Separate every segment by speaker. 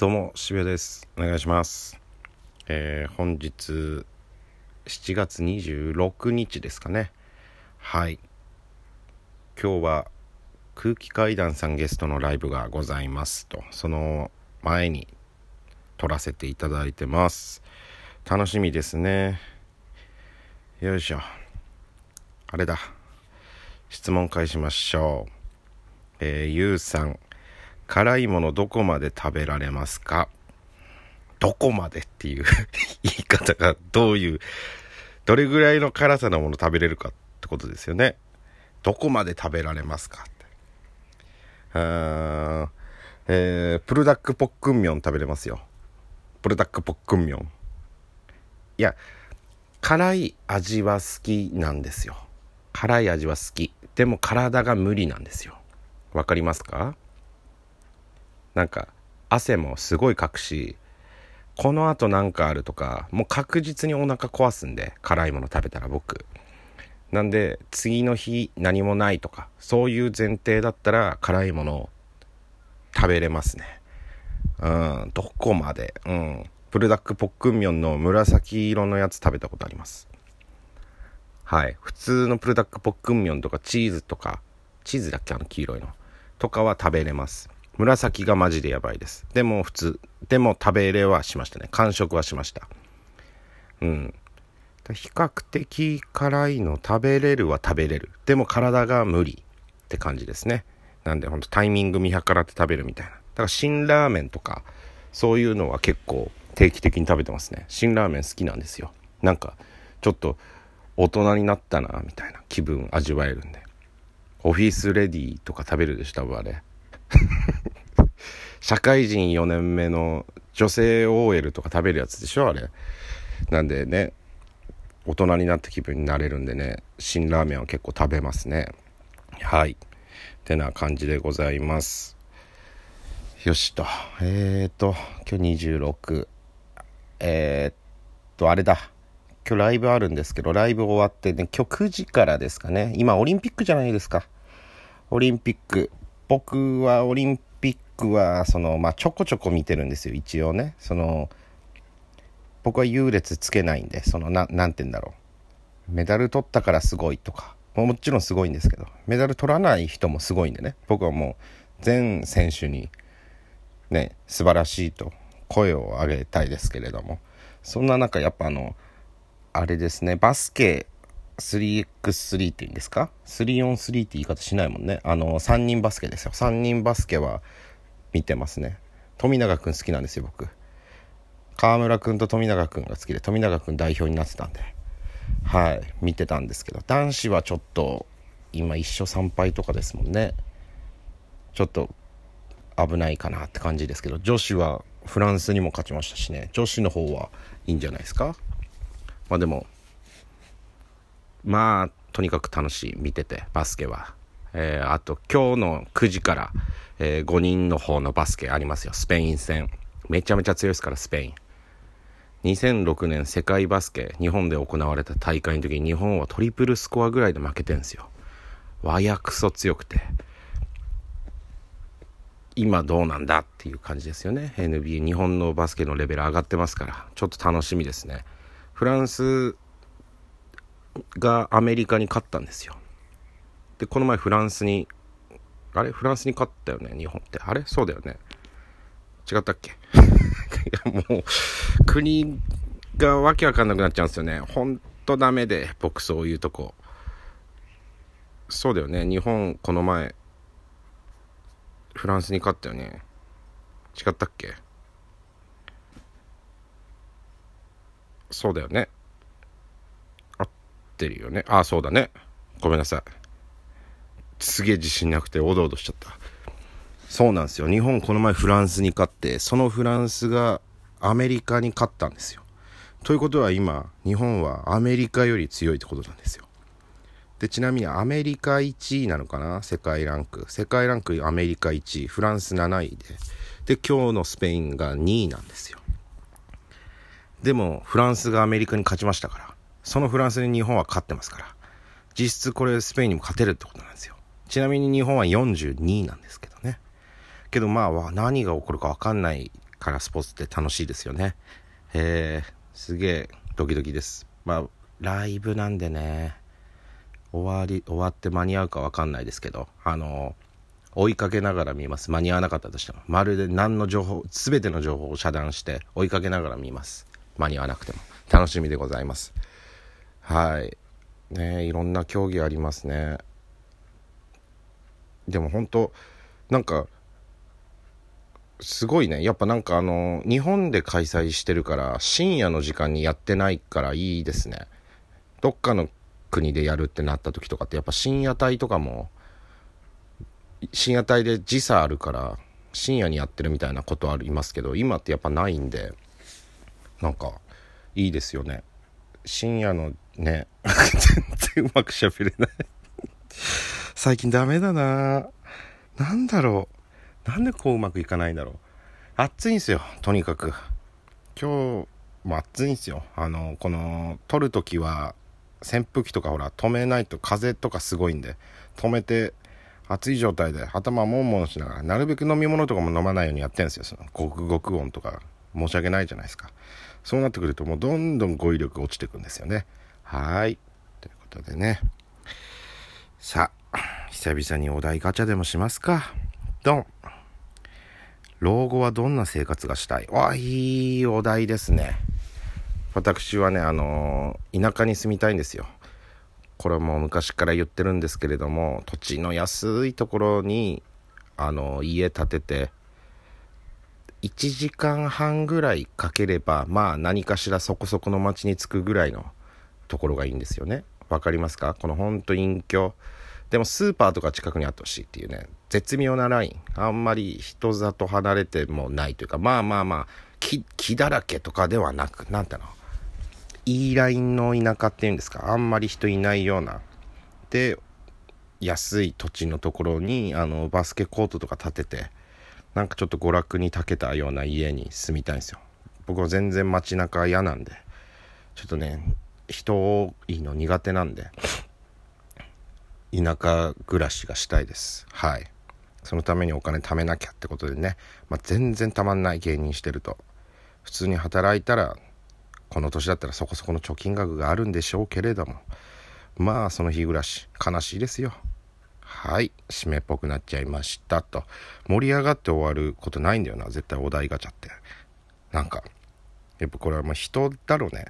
Speaker 1: どうも、渋谷です。お願いします。えー、本日、7月26日ですかね。はい。今日は、空気階段さんゲストのライブがございますと、その前に撮らせていただいてます。楽しみですね。よいしょ。あれだ。質問返しましょう。えー、ゆうさん。辛いものどこまで食べられますか？どこまでっていう 言い方がどういう、どれぐらいの辛さのもの食べれるかってことですよね。どこまで食べられますか？って。あーえー、プルダックポックンミョン食べれますよ。プルダックポックンミョン。いや、辛い味は好きなんですよ。辛い味は好き。でも体が無理なんですよ。わかりますか？なんか汗もすごいかくしこのあと何かあるとかもう確実にお腹壊すんで辛いもの食べたら僕。なんで次の日何もないとかそういう前提だったら辛いものを食べれますね。うんどこまで。うん。プルダックポックンミョンの紫色のやつ食べたことあります。はい。普通のプルダックポックンミョンとかチーズとかチーズだっけ？あの黄色いの。とかは食べれます。紫がマジでやばいです。でも普通。でも食べれはしましたね。完食はしました。うん。比較的辛いの食べれるは食べれる。でも体が無理。って感じですね。なんでほんとタイミング見計らって食べるみたいな。だから辛ラーメンとかそういうのは結構定期的に食べてますね。辛ラーメン好きなんですよ。なんかちょっと大人になったなみたいな。気分味わえるんで。オフィスレディとか食べるでしょ多分あれ。社会人4年目の女性 OL とか食べるやつでしょあれ。なんでね大人になった気分になれるんでね辛ラーメンは結構食べますね。はい。てな感じでございます。よしと。えーと今日26えー、っとあれだ。今日ライブあるんですけどライブ終わってね今日9時からですかね。今オリンピックじゃないですか。オリンピック。僕はオリンピック僕はそのまあちょこちょこ見てるんですよ。一応ね。その僕は優劣つけないんでそのななて言うんだろう。メダル取ったからすごいとか。ももちろんすごいんですけど。メダル取らない人もすごいんでね。僕はもう全選手にね素晴らしいと声を上げたいですけれども。そんな中やっぱあのあれですね。バスケ 3x3 っていうんですか？3on3 って言い方しないもんね。あの3人バスケですよ。3人バスケは見てますね。富永君好きなんですよ僕。河村君と富永君が好きで富永君代表になってたんで。はい見てたんですけど。男子はちょっと今1勝3敗とかですもんね。ちょっと危ないかなって感じですけど。女子はフランスにも勝ちましたしね。女子の方はいいんじゃないですか。まあでもまあとにかく楽しい。見ててバスケは、えー、あと今日の9時から、えー、5人の方のバスケありますよ。スペイン戦。めちゃめちゃ強いですからスペイン。2006年世界バスケ日本で行われた大会の時に日本はトリプルスコアぐらいで負けてんすよ。わやくそ強くて。今どうなんだっていう感じですよね。NBA 日本のバスケのレベル上がってますから。ちょっと楽しみですね。フランスがアメリカに勝ったんですよ。でこの前フランスにあれ？フランスに勝ったよね日本って。あれ？そうだよね。違ったっけ？もう国がわけわかんなくなっちゃうんですよね。ほんとダメで僕そういうとこ。そうだよね。日本この前フランスに勝ったよね。違ったっけ？そうだよね。合ってるよね。あそうだね。ごめんなさい。すげえ自信なくておどおどしちゃった。そうなんですよ。日本この前フランスに勝ってそのフランスがアメリカに勝ったんですよ。ということは今日本はアメリカより強いってことなんですよ。でちなみにアメリカ1位なのかな？世界ランク。世界ランクアメリカ1位。フランス7位で。で今日のスペインが2位なんですよ。でもフランスがアメリカに勝ちましたからそのフランスに日本は勝ってますから実質これスペインにも勝てるってことなんですよ。ちなみに日本は42位なんですけどねけどまあ何が起こるか分かんないからスポーツって楽しいですよね。えー、すげえドキドキです。まあ、ライブなんでね、終わり、終わって間に合うかわかんないですけど、あの追いかけながら見ます。間に合わなかったとしても。まるで何の情報、すべての情報を遮断して追いかけながら見ます。間に合わなくても。楽しみでございます。はい。ねいろんな競技ありますね。でも本当なんか、すごいね。やっぱなんかあの、日本で開催してるから、深夜の時間にやってないからいいですね。どっかの国でやるってなった時とかって、やっぱ深夜帯とかも、深夜帯で時差あるから、深夜にやってるみたいなことありますけど、今ってやっぱないんで、なんか、いいですよね。深夜のね、全然うまく喋れない最近ダメだななんだろう。なんでこううまくいかないんだろう。暑いんすよ、とにかく。今日も暑いんすよ。あの、この、撮るときは、扇風機とかほら、止めないと風とかすごいんで、止めて、暑い状態で頭もんもんしながら、なるべく飲み物とかも飲まないようにやってるんですよ。その、ごくごく音とか、申し訳ないじゃないですか。そうなってくると、もうどんどん語彙力落ちてくんですよね。はい。ということでね。さあ、久々にお題ガチャでもしますか。ドン。老後はどんな生活がしたい？わ、いいお題ですね。私はね、あのー、田舎に住みたいんですよ。これも昔から言ってるんですけれども、土地の安いところに、あのー、家建てて、1時間半ぐらいかければ、まあ何かしらそこそこの町に着くぐらいのところがいいんですよね。わかりますか？このほんと隠居。でもスーパーとか近くにあってほしいっていうね、絶妙なライン。あんまり人里離れてもないというか、まあまあまあ、木、木だらけとかではなく、なんていうの？いいラインの田舎っていうんですか、あんまり人いないような。で、安い土地のところに、あの、バスケコートとか建てて、なんかちょっと娯楽に長けたような家に住みたいんですよ。僕は全然街中嫌なんで、ちょっとね、人多いの苦手なんで、田舎暮らしがしたいです。はい。そのためにお金貯めなきゃってことでね、まあ、全然たまんない芸人してると。普通に働いたら、この年だったらそこそこの貯金額があるんでしょうけれども、まあその日暮らし、悲しいですよ。はい。締めっぽくなっちゃいましたと。盛り上がって終わることないんだよな、絶対お題ガチャって。なんか、やっぱこれはまあ人だろうね。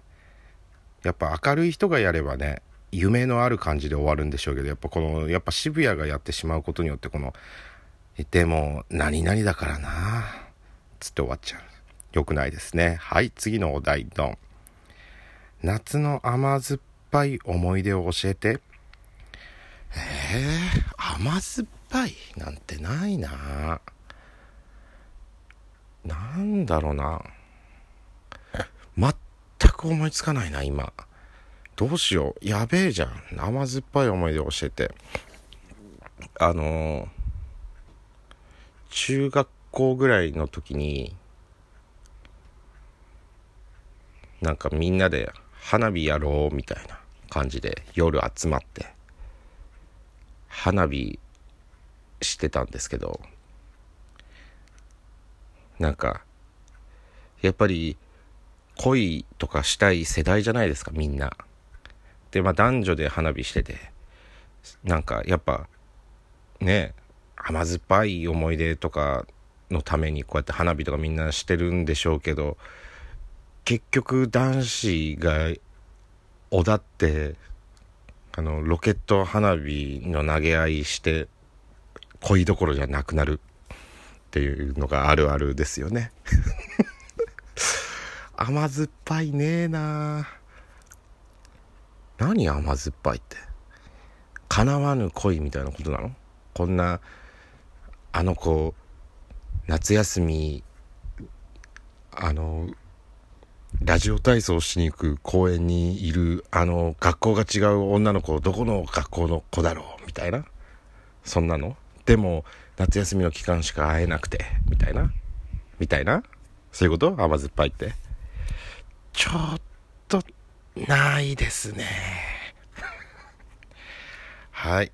Speaker 1: やっぱ明るい人がやればね、夢のある感じで終わるんでしょうけど、やっぱこの、やっぱ渋谷がやってしまうことによって、この、でも、何々だからなつって終わっちゃう。よくないですね。はい、次のお題、ドン。夏の甘酸っぱい思い出を教えて。えー、甘酸っぱい？なんてないななんだろうな。全く思いつかないな、今。どうしよう。やべえじゃん。甘酸っぱい思い出を教えて。あのー、中学校ぐらいの時に、なんかみんなで花火やろうみたいな感じで夜集まって花火してたんですけどなんかやっぱり恋とかしたい世代じゃないですかみんな。で、まあ男女で花火してて、なんかやっぱ、ね、甘酸っぱい思い出とかのためにこうやって花火とかみんなしてるんでしょうけど、結局男子がおだって、あの、ロケット花火の投げ合いして、恋どころじゃなくなるっていうのがあるあるですよね。甘酸っぱいねえなー。何甘酸っぱいって？叶わぬ恋みたいなことなの？こんなあの子夏休みあのラジオ体操しに行く公園にいるあの学校が違う女の子どこの学校の子だろう？みたいな？そんなの？でも夏休みの期間しか会えなくて？みたいな？みたいな？そういうこと？甘酸っぱいって？ちょっとないですね。はい。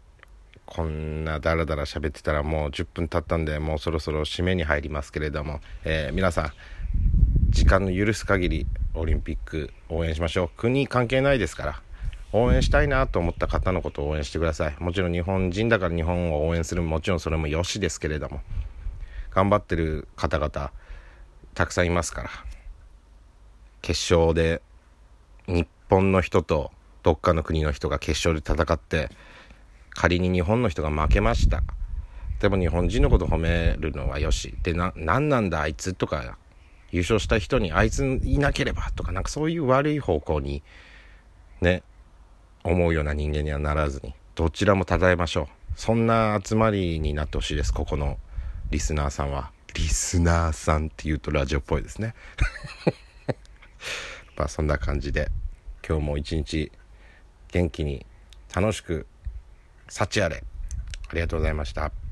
Speaker 1: こんなダラダラ喋ってたらもう10分経ったんでもうそろそろ締めに入りますけれども、えー、皆さん時間の許す限りオリンピック応援しましょう。国関係ないですから応援したいなと思った方のことを応援してください。もちろん日本人だから日本を応援するもちろんそれもよしですけれども。頑張ってる方々たくさんいますから。決勝で日本の人とどっかの国の人が決勝で戦って仮に日本の人が負けました。でも日本人のこと褒めるのはよし。でな何なんだあいつとか優勝した人にあいついなければとかなんかそういう悪い方向にね思うような人間にはならずにどちらも称えましょう。そんな集まりになってほしいですここのリスナーさんは。リスナーさんって言うとラジオっぽいですね。まあそんな感じで今日も一日元気に楽しく幸あれ。ありがとうございました。